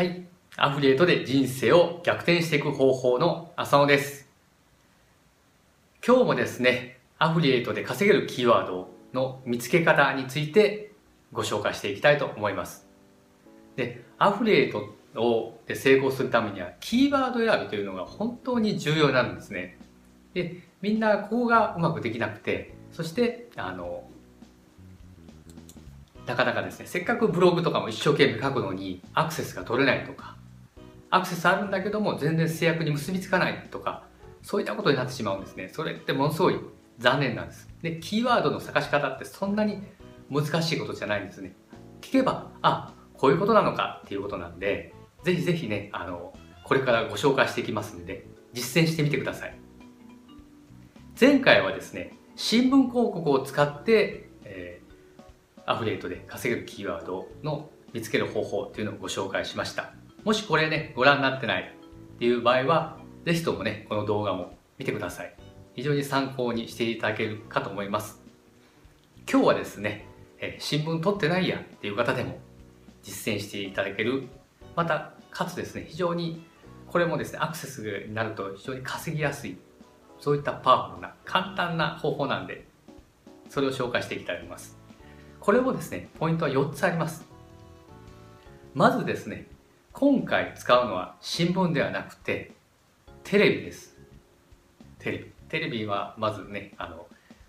はい。アフリエイトで人生を逆転していく方法の浅野です。今日もですね、アフリエイトで稼げるキーワードの見つけ方についてご紹介していきたいと思います。で、アフリエイトをで成功するためにはキーワード選びというのが本当に重要なんですね。で、みんなここがうまくできなくて、そして、あの、なかなかですね、せっかくブログとかも一生懸命書くのにアクセスが取れないとか、アクセスあるんだけども全然制約に結びつかないとか、そういったことになってしまうんですね。それってものすごい残念なんです。で、キーワードの探し方ってそんなに難しいことじゃないんですね。聞けば、あ、こういうことなのかっていうことなんで、ぜひぜひね、あの、これからご紹介していきますんで、実践してみてください。前回はですね、新聞広告を使って、アフリエイトで稼げるキーワードの見つける方法っていうのをご紹介しました。もしこれね、ご覧になってないっていう場合は、ぜひともね、この動画も見てください。非常に参考にしていただけるかと思います。今日はですね、え新聞取ってないやっていう方でも実践していただける、また、かつですね、非常にこれもですね、アクセスになると非常に稼ぎやすい、そういったパワフルな、簡単な方法なんで、それを紹介していきたいと思います。これもですね、ポイントは4つあります。まずですね、今回使うのは新聞ではなくて、テレビです。テレビ。テレビはまずね、あの、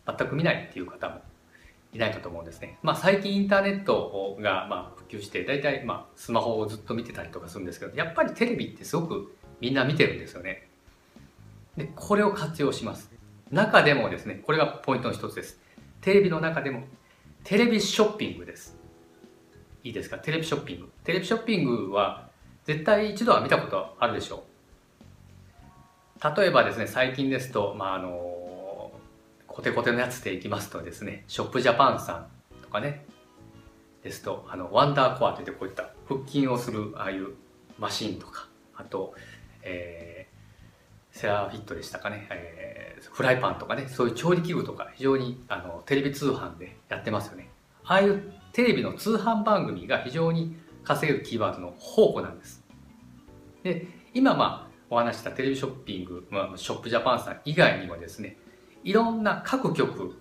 全く見ないっていう方もいないかと思うんですね。まあ最近インターネットがまあ普及して、大体まあスマホをずっと見てたりとかするんですけど、やっぱりテレビってすごくみんな見てるんですよね。で、これを活用します。中でもですね、これがポイントの一つです。テレビの中でもテレビショッピングです。いいですか？テレビショッピング。テレビショッピングは絶対一度は見たことあるでしょう。例えばですね、最近ですと、まあ、あの、コテコテのやつでいきますとですね、ショップジャパンさんとかね、ですと、あの、ワンダーコアといってこういった腹筋をするああいうマシンとか、あと、えー、セラフィットでしたかね、えーフライパンとかね、そういう調理器具とか非常にあのテレビ通販でやってますよね。ああいうテレビの通販番組が非常に稼げるキーワードの宝庫なんです。で、今まあお話ししたテレビショッピング、まあ、ショップジャパンさん以外にもですね、いろんな各局、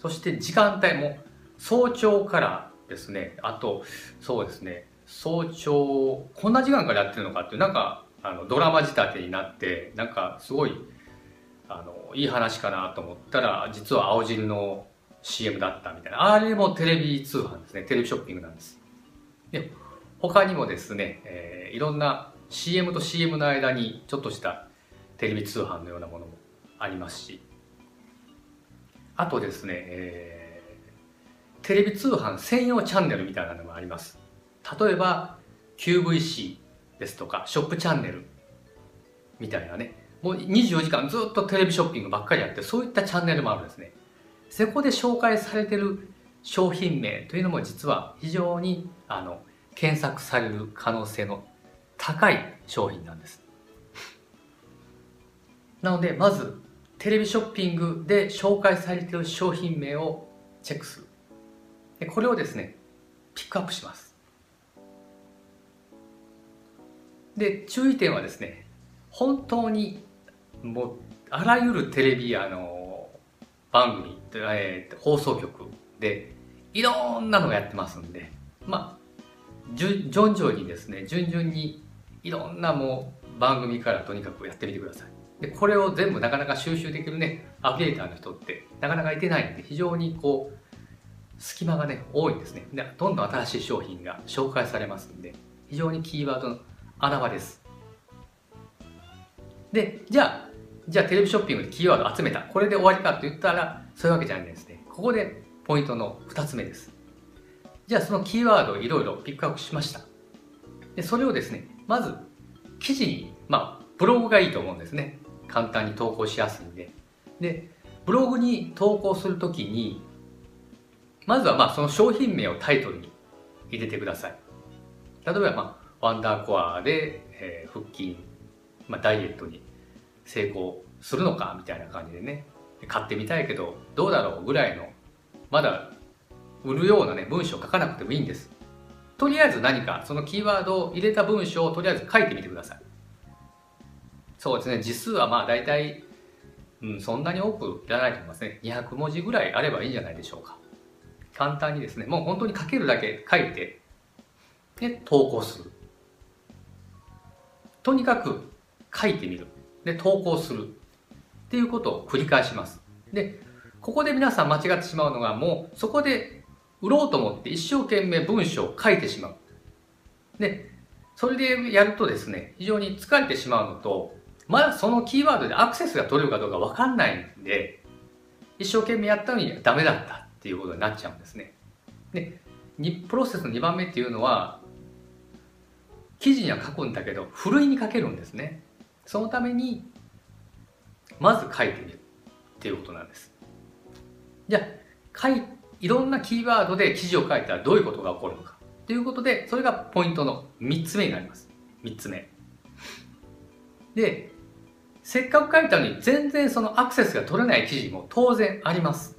そして時間帯も早朝からですね、あとそうですね、早朝、こんな時間からやってるのかっていう、なんかあのドラマ仕立てになって、なんかすごいあのいい話かなと思ったら実は青汁の CM だったみたいな。あれもテレビ通販ですね。テレビショッピングなんです。で他にもですね、えーいろんな CM と CM の間にちょっとしたテレビ通販のようなものもありますし。あとですね、えーテレビ通販専用チャンネルみたいなのもあります。例えば QVC ですとかショップチャンネルみたいなね。もう24時間ずっとテレビショッピングばっかりやってそういったチャンネルもあるんですね。そこで紹介されてる商品名というのも実は非常にあの検索される可能性の高い商品なんです。なのでまずテレビショッピングで紹介されている商品名をチェックする。これをですねピックアップします。で注意点はですね本当にもうあらゆるテレビあの番組、えー放送局でいろんなのがやってますんでまあじゅ徐々にですね順々にいろんなもう番組からとにかくやってみてください。でこれを全部なかなか収集できるねアフィリエイターの人ってなかなかいてないんで非常にこう隙間がね多いんですね。でどんどん新しい商品が紹介されますんで非常にキーワードの穴場です。でじゃあじゃあテレビショッピングでキーワード集めた。これで終わりかと言ったらそういうわけじゃないですね。ここでポイントの2つ目です。じゃあそのキーワードをいろいろピックアップしました。でそれをですねまず記事にまあブログがいいと思うんですね。簡単に投稿しやすいんで。でブログに投稿するときにまずはまあその商品名をタイトルに入れてください。例えばまあワンダーコアで、えー腹筋、まあ、ダイエットに成功するのかみたいな感じでね買ってみたいけどどうだろうぐらいのまだ売るようなね文章書かなくてもいいんです。とりあえず何かそのキーワードを入れた文章をとりあえず書いてみてください。そうですね字数はまあ大体、うん、そんなに多くいらないと思いますね。200文字ぐらいあればいいんじゃないでしょうか。簡単にですねもう本当に書けるだけ書いてで投稿する。とにかく書いてみる。で投稿する。っていうことを繰り返します。でここで皆さん間違ってしまうのがもうそこで売ろうと思って一生懸命文章を書いてしまう。でそれでやるとですね非常に疲れてしまうのとまだそのキーワードでアクセスが取れるかどうかわかんないんで一生懸命やったのにダメだったっていうことになっちゃうんですね。でプロセスの2番目っていうのは記事には書くんだけどふるいに書けるんですね。そのためにまず書いてみるっていうことなんです。じゃあ書いいろんなキーワードで記事を書いたらどういうことが起こるのかということでそれがポイントの3つ目になります。3つ目。でせっかく書いたのに全然そのアクセスが取れない記事も当然あります。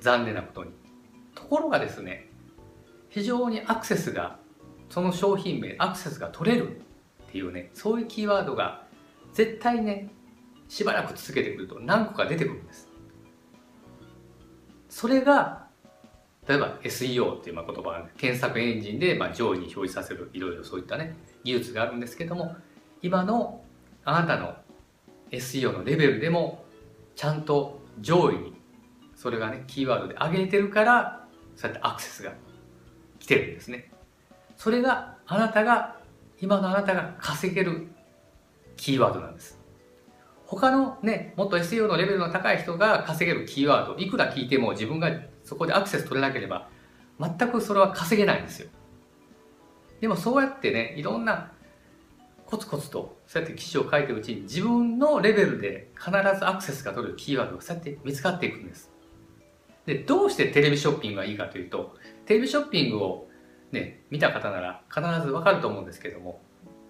残念なことに。ところがですね非常にアクセスがその商品名アクセスが取れるっていうねそういうキーワードが絶対ねしばらく続けてくると何個か出てくるんです。それが例えば SEO っていう言葉検索エンジンでまあ上位に表示させるいろいろそういったね技術があるんですけども今のあなたの SEO のレベルでもちゃんと上位にそれがねキーワードで上げてるからそうやってアクセスが来てるんですね。それがあなたが今のあなたが稼げるキーワードなんです。他のねもっと SEO のレベルの高い人が稼げるキーワードいくら聞いても自分がそこでアクセス取れなければ全くそれは稼げないんですよ。でもそうやってねいろんなコツコツとそうやって記事を書いてるうちに自分のレベルで必ずアクセスが取れるキーワードがそうやって見つかっていくんです。でどうしてテレビショッピングがいいかというとテレビショッピングをね見た方なら必ずわかると思うんですけども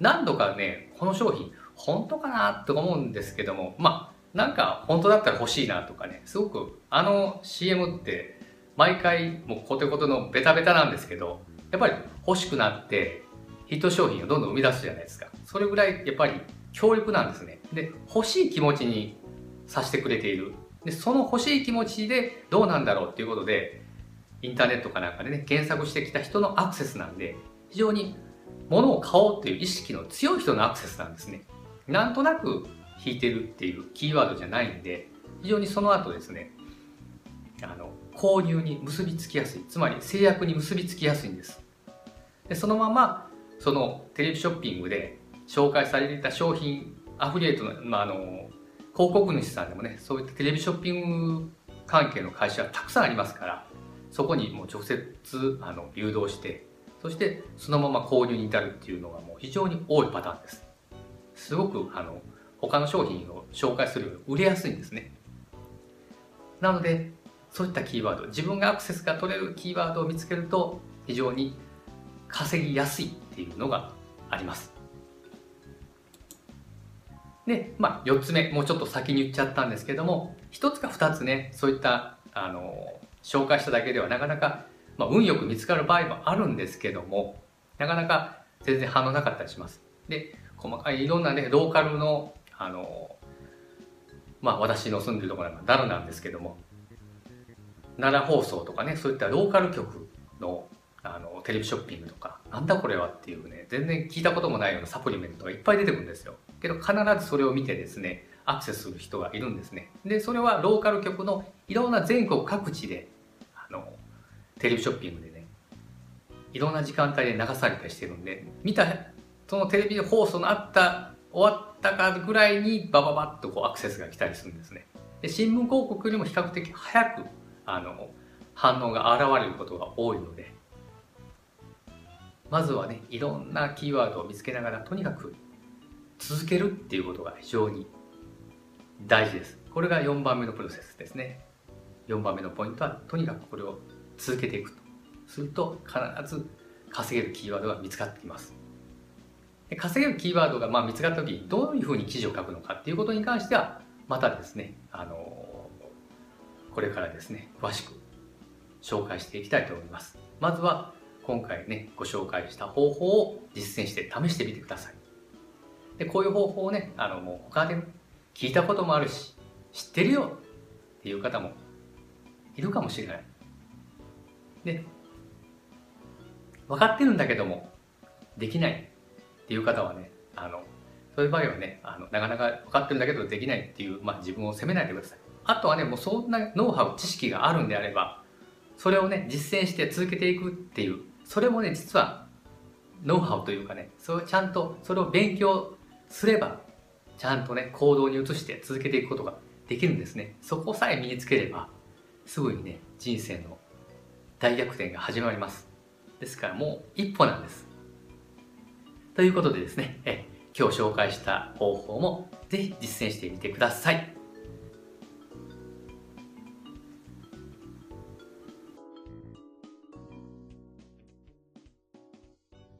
何度かねこの商品本当かな？と思うんですけどもまあなんか本当だったら欲しいなとかねすごくあの CM って毎回もうコテコテのベタベタなんですけどやっぱり欲しくなってヒット商品をどんどん生み出すじゃないですか。それぐらいやっぱり強力なんですね。で欲しい気持ちにさせてくれている。でその欲しい気持ちでどうなんだろうっていうことでインターネットかなんかでね検索してきた人のアクセスなんで非常に物を買おうっていう意識の強い人のアクセスなんですね。なんとなく引いてるっていうキーワードじゃないんで非常にその後ですねあの購入に結びつきやすいつまり制約に結びつきやすいんです。でそのままそのテレビショッピングで紹介されていた商品アフリエイトの,、まあ、あの広告主さんでもねそういったテレビショッピング関係の会社はたくさんありますからそこにもう直接あの誘導してそしてそのまま購入に至るっていうのがもう非常に多いパターンです。すごくあの他の商品を紹介するより売れやすいんですね。なのでそういったキーワード自分がアクセスが取れるキーワードを見つけると非常に稼ぎやすいっていうのがあります。で、まあ、4つ目もうちょっと先に言っちゃったんですけども1つか2つねそういったあの紹介しただけではなかなか、まあ、運よく見つかる場合もあるんですけどもなかなか全然反応なかったりします。で細かいいろんなねローカルのあのまあ私の住んでるところは奈良なんですけども奈良放送とかねそういったローカル局のあのテレビショッピングとかなんだこれはっていうね全然聞いたこともないようなサプリメントがいっぱい出てくるんですよ。けど必ずそれを見てですねアクセスする人がいるんですね。でそれはローカル局のいろんな全国各地でテレビショッピングでねいろんな時間帯で流されたりしてるんで見たそのテレビ放送のあった終わったかぐらいにバババッとこうアクセスが来たりするんですね。で新聞広告よりも比較的早くあの反応が現れることが多いのでまずはねいろんなキーワードを見つけながらとにかく続けるっていうことが非常に大事です。これが4番目のプロセスですね。4番目のポイントはとにかくこれを続けていくとすると必ず稼げるキーワードが見つかってきますで稼げるキーワードがまあ見つかった時にどういうふうに記事を書くのかっていうことに関してはまたですねあのこれからですね詳しく紹介していきたいと思いますまずは今回ね、ご紹介した方法を実践して試してみてください。で、こういう方法をね、あの、もう他で聞いたこともあるし、知ってるよっていう方もいるかもしれない。で、分かってるんだけども、できないっていう方はね、あの、そういう場合はね、あのなかなか分かってるんだけどできないっていう、まあ、自分を責めないでください。あとはね、もうそんなノウハウ、知識があるんであれば、それをね、実践して続けていくっていう、それもね、実はノウハウというかね、それちゃんとそれを勉強すれば、ちゃんとね、行動に移して続けていくことができるんですね。そこさえ身につければ、すぐにね、人生の大逆転が始まります。ですからもう一歩なんです。ということでですね、え今日紹介した方法もぜひ実践してみてください。